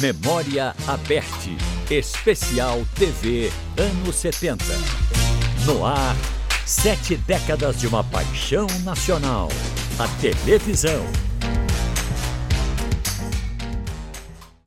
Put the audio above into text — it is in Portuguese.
Memória Aberte. Especial TV anos 70. No ar, sete décadas de uma paixão nacional. A televisão.